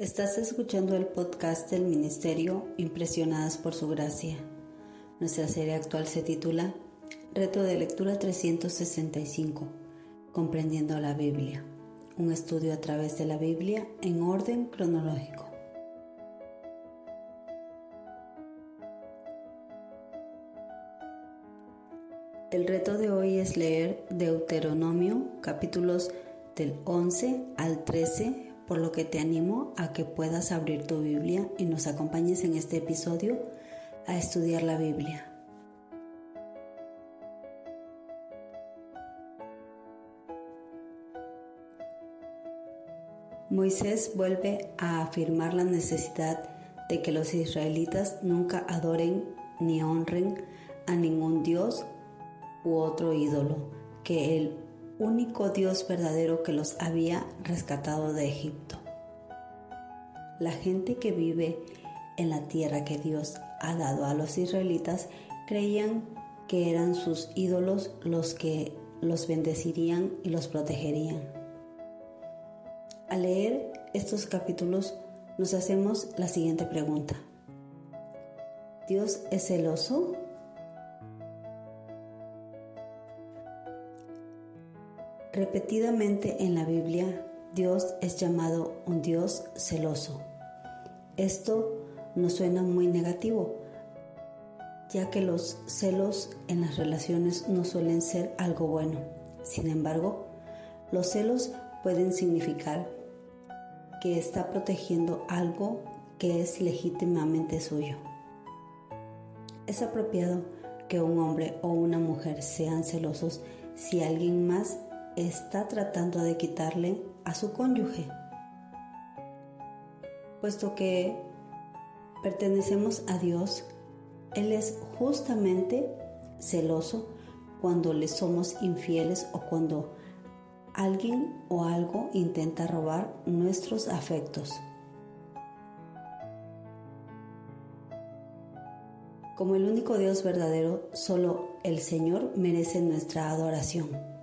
Estás escuchando el podcast del Ministerio Impresionadas por Su Gracia. Nuestra serie actual se titula Reto de Lectura 365, Comprendiendo la Biblia. Un estudio a través de la Biblia en orden cronológico. El reto de hoy es leer Deuteronomio capítulos del 11 al 13 por lo que te animo a que puedas abrir tu Biblia y nos acompañes en este episodio a estudiar la Biblia. Moisés vuelve a afirmar la necesidad de que los israelitas nunca adoren ni honren a ningún dios u otro ídolo, que el único Dios verdadero que los había rescatado de Egipto. La gente que vive en la tierra que Dios ha dado a los israelitas creían que eran sus ídolos los que los bendecirían y los protegerían. Al leer estos capítulos nos hacemos la siguiente pregunta. ¿Dios es celoso? Repetidamente en la Biblia, Dios es llamado un Dios celoso. Esto nos suena muy negativo, ya que los celos en las relaciones no suelen ser algo bueno. Sin embargo, los celos pueden significar que está protegiendo algo que es legítimamente suyo. Es apropiado que un hombre o una mujer sean celosos si alguien más está tratando de quitarle a su cónyuge, puesto que pertenecemos a Dios, Él es justamente celoso cuando le somos infieles o cuando alguien o algo intenta robar nuestros afectos. Como el único Dios verdadero, solo el Señor merece nuestra adoración.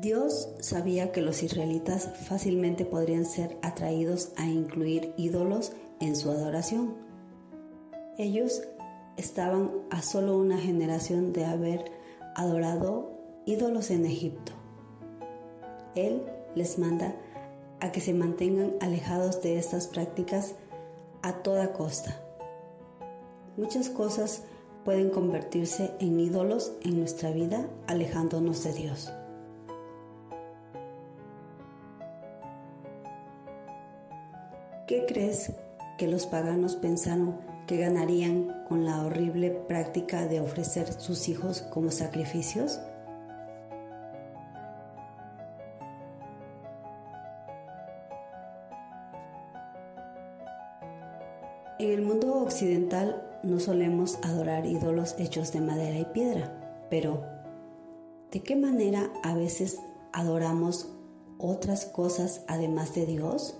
Dios sabía que los israelitas fácilmente podrían ser atraídos a incluir ídolos en su adoración. Ellos estaban a solo una generación de haber adorado ídolos en Egipto. Él les manda a que se mantengan alejados de estas prácticas a toda costa. Muchas cosas pueden convertirse en ídolos en nuestra vida alejándonos de Dios. ¿Qué crees que los paganos pensaron que ganarían con la horrible práctica de ofrecer sus hijos como sacrificios? En el mundo occidental no solemos adorar ídolos hechos de madera y piedra, pero ¿de qué manera a veces adoramos otras cosas además de Dios?